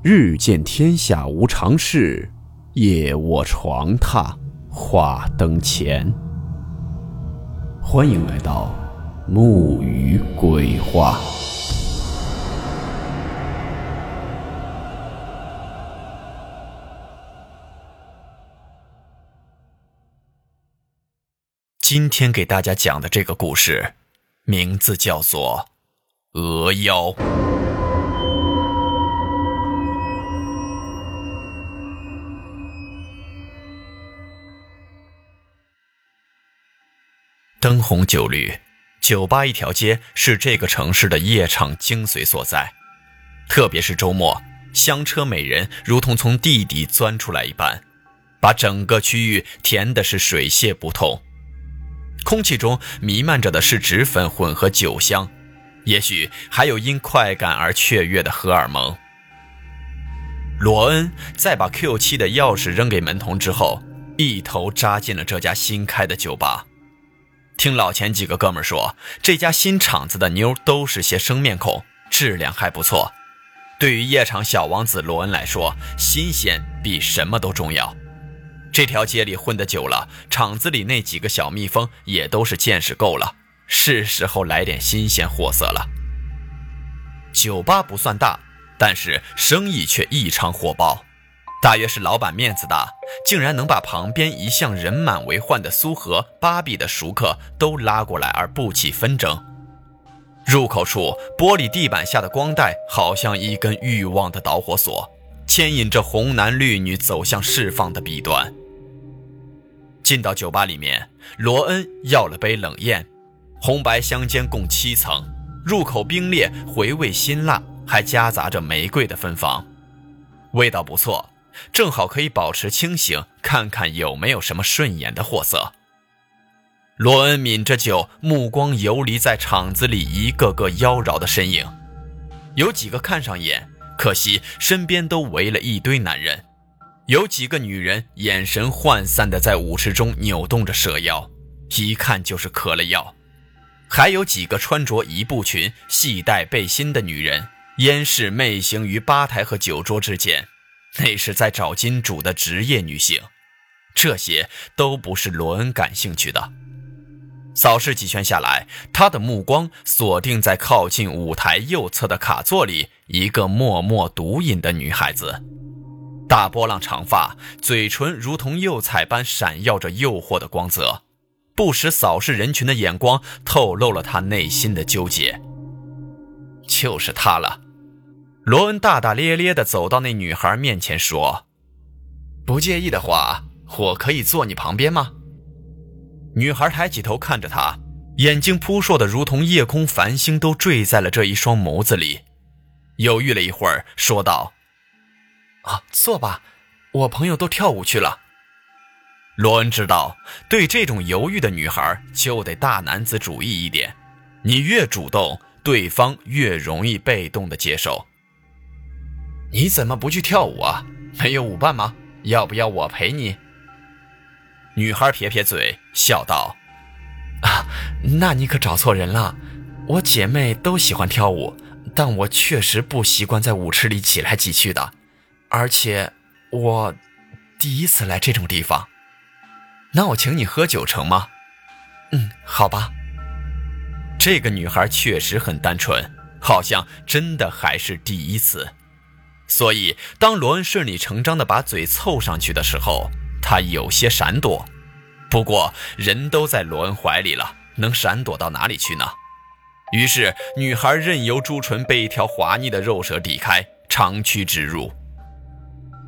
日见天下无常事，夜卧床榻话灯前。欢迎来到木鱼鬼话。今天给大家讲的这个故事，名字叫做《鹅妖》。灯红酒绿，酒吧一条街是这个城市的夜场精髓所在。特别是周末，香车美人如同从地底钻出来一般，把整个区域填的是水泄不通。空气中弥漫着的是脂粉混合酒香，也许还有因快感而雀跃的荷尔蒙。罗恩在把 Q7 的钥匙扔给门童之后，一头扎进了这家新开的酒吧。听老钱几个哥们说，这家新厂子的妞都是些生面孔，质量还不错。对于夜场小王子罗恩来说，新鲜比什么都重要。这条街里混得久了，厂子里那几个小蜜蜂也都是见识够了，是时候来点新鲜货色了。酒吧不算大，但是生意却异常火爆。大约是老板面子大，竟然能把旁边一向人满为患的苏和芭比的熟客都拉过来而不起纷争。入口处玻璃地板下的光带，好像一根欲望的导火索，牵引着红男绿女走向释放的彼端。进到酒吧里面，罗恩要了杯冷艳，红白相间共七层，入口冰冽，回味辛辣，还夹杂着玫瑰的芬芳，味道不错。正好可以保持清醒，看看有没有什么顺眼的货色。罗恩抿着酒，目光游离在场子里一个个妖娆的身影，有几个看上眼，可惜身边都围了一堆男人；有几个女人眼神涣散的在舞池中扭动着蛇腰，一看就是嗑了药；还有几个穿着一步裙、系带背心的女人，烟视媚行于吧台和酒桌之间。那是在找金主的职业女性，这些都不是罗恩感兴趣的。扫视几圈下来，他的目光锁定在靠近舞台右侧的卡座里一个默默独饮的女孩子，大波浪长发，嘴唇如同釉彩般闪耀着诱惑的光泽，不时扫视人群的眼光透露了他内心的纠结。就是她了。罗恩大大咧咧地走到那女孩面前，说：“不介意的话，我可以坐你旁边吗？”女孩抬起头看着他，眼睛扑朔的如同夜空繁星都坠在了这一双眸子里，犹豫了一会儿，说道：“啊，坐吧，我朋友都跳舞去了。”罗恩知道，对这种犹豫的女孩就得大男子主义一点，你越主动，对方越容易被动的接受。你怎么不去跳舞啊？没有舞伴吗？要不要我陪你？女孩撇撇嘴，笑道：“啊，那你可找错人了。我姐妹都喜欢跳舞，但我确实不习惯在舞池里挤来挤去的，而且我第一次来这种地方。那我请你喝酒成吗？嗯，好吧。这个女孩确实很单纯，好像真的还是第一次。”所以，当罗恩顺理成章地把嘴凑上去的时候，他有些闪躲。不过，人都在罗恩怀里了，能闪躲到哪里去呢？于是，女孩任由朱唇被一条滑腻的肉舌抵开，长驱直入。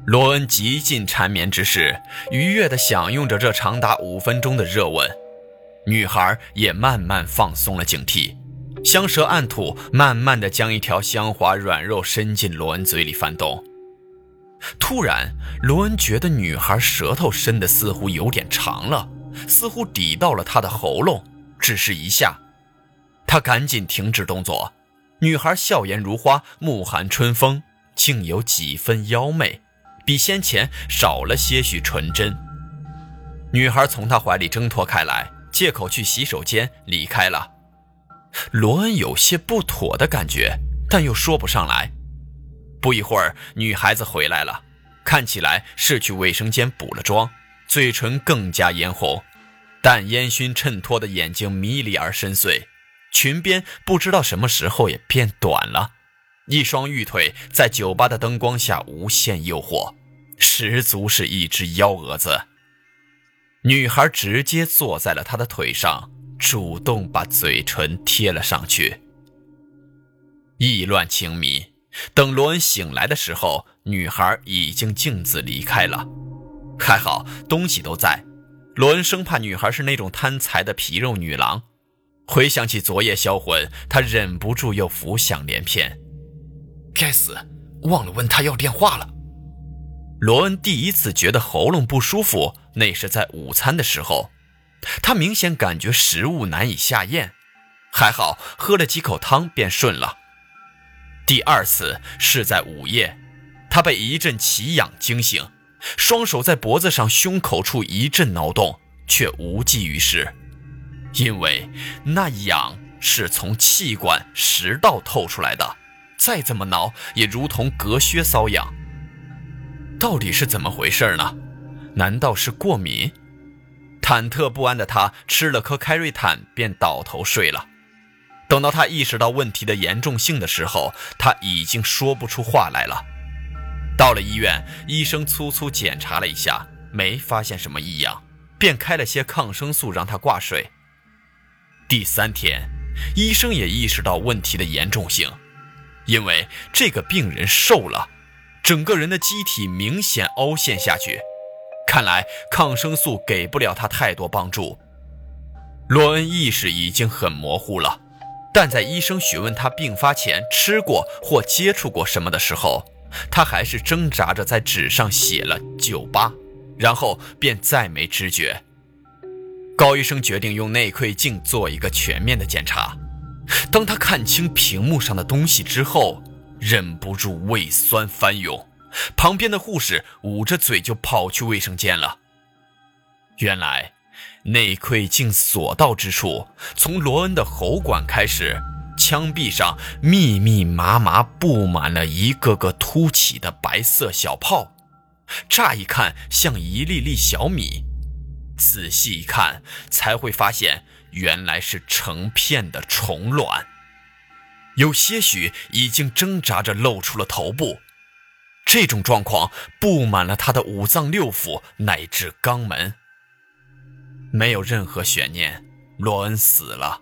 罗恩极尽缠绵之势，愉悦地享用着这长达五分钟的热吻。女孩也慢慢放松了警惕。香舌按吐，慢慢的将一条香滑软肉伸进罗恩嘴里翻动。突然，罗恩觉得女孩舌头伸的似乎有点长了，似乎抵到了他的喉咙，只是一下。他赶紧停止动作。女孩笑颜如花，目含春风，竟有几分妖媚，比先前少了些许纯真。女孩从他怀里挣脱开来，借口去洗手间离开了。罗恩有些不妥的感觉，但又说不上来。不一会儿，女孩子回来了，看起来是去卫生间补了妆，嘴唇更加嫣红，但烟熏衬托的眼睛迷离而深邃，裙边不知道什么时候也变短了，一双玉腿在酒吧的灯光下无限诱惑，十足是一只幺蛾子。女孩直接坐在了他的腿上，主动把嘴唇贴了上去。意乱情迷。等罗恩醒来的时候，女孩已经径自离开了。还好东西都在，罗恩生怕女孩是那种贪财的皮肉女郎。回想起昨夜销魂，他忍不住又浮想联翩。该死，忘了问他要电话了。罗恩第一次觉得喉咙不舒服，那是在午餐的时候，他明显感觉食物难以下咽，还好喝了几口汤便顺了。第二次是在午夜，他被一阵奇痒惊醒，双手在脖子上、胸口处一阵挠动，却无济于事，因为那痒是从气管食道透出来的，再怎么挠也如同隔靴搔痒。到底是怎么回事呢？难道是过敏？忐忑不安的他吃了颗开瑞坦，便倒头睡了。等到他意识到问题的严重性的时候，他已经说不出话来了。到了医院，医生粗粗检查了一下，没发现什么异样，便开了些抗生素让他挂水。第三天，医生也意识到问题的严重性，因为这个病人瘦了，整个人的机体明显凹陷下去，看来抗生素给不了他太多帮助。罗恩意识已经很模糊了。但在医生询问他病发前吃过或接触过什么的时候，他还是挣扎着在纸上写了“酒吧”，然后便再没知觉。高医生决定用内窥镜做一个全面的检查。当他看清屏幕上的东西之后，忍不住胃酸翻涌，旁边的护士捂着嘴就跑去卫生间了。原来。内窥镜所到之处，从罗恩的喉管开始，枪壁上密密麻麻布满了一个个凸起的白色小泡，乍一看像一粒粒小米，仔细一看才会发现原来是成片的虫卵，有些许已经挣扎着露出了头部。这种状况布满了他的五脏六腑乃至肛门。没有任何悬念，罗恩死了。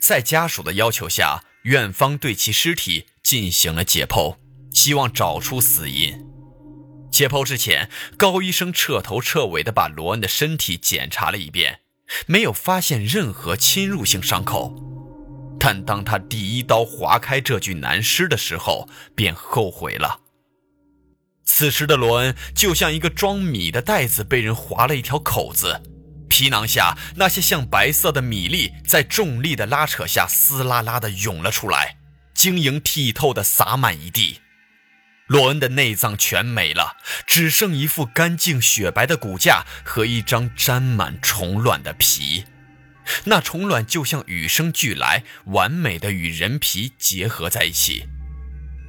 在家属的要求下，院方对其尸体进行了解剖，希望找出死因。解剖之前，高医生彻头彻尾地把罗恩的身体检查了一遍，没有发现任何侵入性伤口。但当他第一刀划开这具男尸的时候，便后悔了。此时的罗恩就像一个装米的袋子，被人划了一条口子。皮囊下那些像白色的米粒，在重力的拉扯下嘶啦啦地涌了出来，晶莹剔透地洒满一地。罗恩的内脏全没了，只剩一副干净雪白的骨架和一张沾满虫卵的皮。那虫卵就像与生俱来，完美的与人皮结合在一起，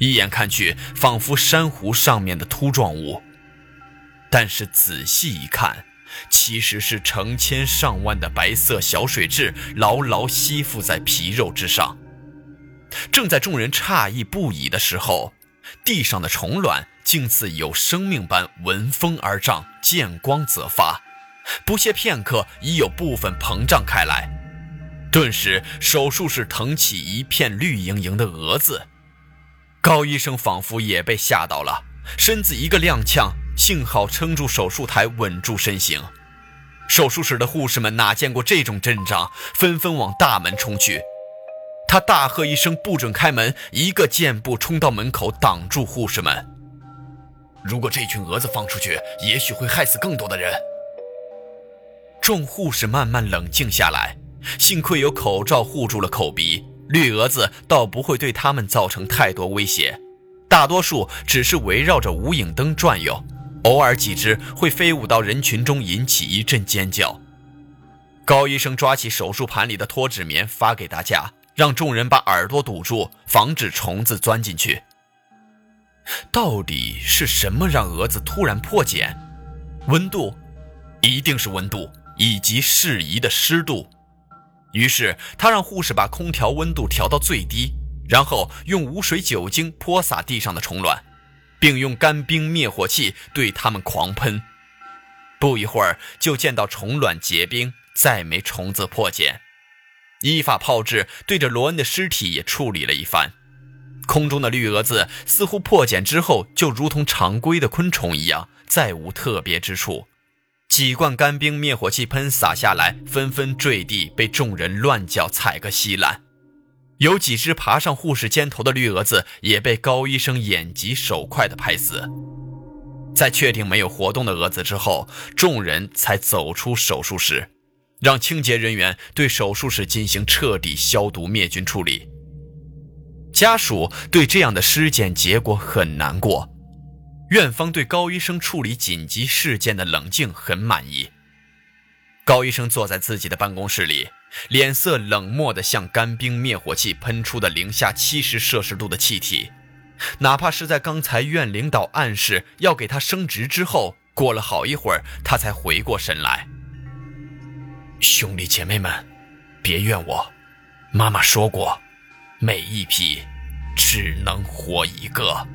一眼看去仿佛珊瑚上面的凸状物。但是仔细一看，其实是成千上万的白色小水蛭牢牢吸附在皮肉之上。正在众人诧异不已的时候，地上的虫卵竟似有生命般闻风而涨，见光则发。不屑片刻，已有部分膨胀开来。顿时，手术室腾起一片绿莹莹的蛾子。高医生仿佛也被吓到了，身子一个踉跄。幸好撑住手术台，稳住身形。手术室的护士们哪见过这种阵仗，纷纷往大门冲去。他大喝一声：“不准开门！”一个箭步冲到门口，挡住护士们。如果这群蛾子放出去，也许会害死更多的人。众护士慢慢冷静下来，幸亏有口罩护住了口鼻，绿蛾子倒不会对他们造成太多威胁，大多数只是围绕着无影灯转悠。偶尔几只会飞舞到人群中，引起一阵尖叫。高医生抓起手术盘里的脱脂棉，发给大家，让众人把耳朵堵住，防止虫子钻进去。到底是什么让蛾子突然破茧？温度，一定是温度以及适宜的湿度。于是他让护士把空调温度调到最低，然后用无水酒精泼洒地上的虫卵，并用干冰灭火器对它们狂喷。不一会儿，就见到虫卵结冰，再没虫子破茧。依法炮制，对着罗恩的尸体也处理了一番。空中的绿蛾子似乎破茧之后，就如同常规的昆虫一样，再无特别之处。几罐干冰灭火器喷洒下来，纷纷坠地，被众人乱脚踩个稀烂。有几只爬上护士肩头的绿蛾子，也被高医生眼疾手快地拍死。在确定没有活动的蛾子之后，众人才走出手术室，让清洁人员对手术室进行彻底消毒灭菌处理。家属对这样的尸检结果很难过。院方对高医生处理紧急事件的冷静很满意。高医生坐在自己的办公室里，脸色冷漠的像干冰灭火器喷出的零下七十摄氏度的气体。哪怕是在刚才院领导暗示要给他升职之后，过了好一会儿，他才回过神来。兄弟姐妹们，别怨我，妈妈说过，每一批只能活一个。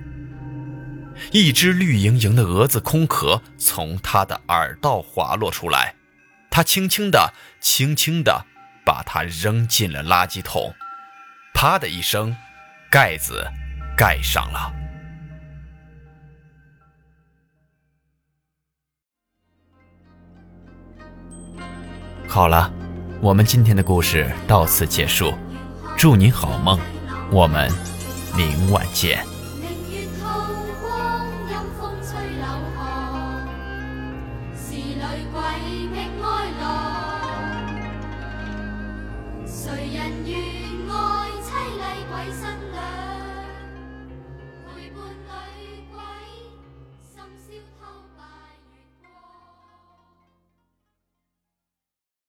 一只绿莹莹的蛾子空壳从他的耳道滑落出来，他轻轻地、轻轻地把它扔进了垃圾桶。啪的一声，盖子盖上了。好了，我们今天的故事到此结束，祝你好梦，我们明晚见。谁人愿爱凄厉鬼身？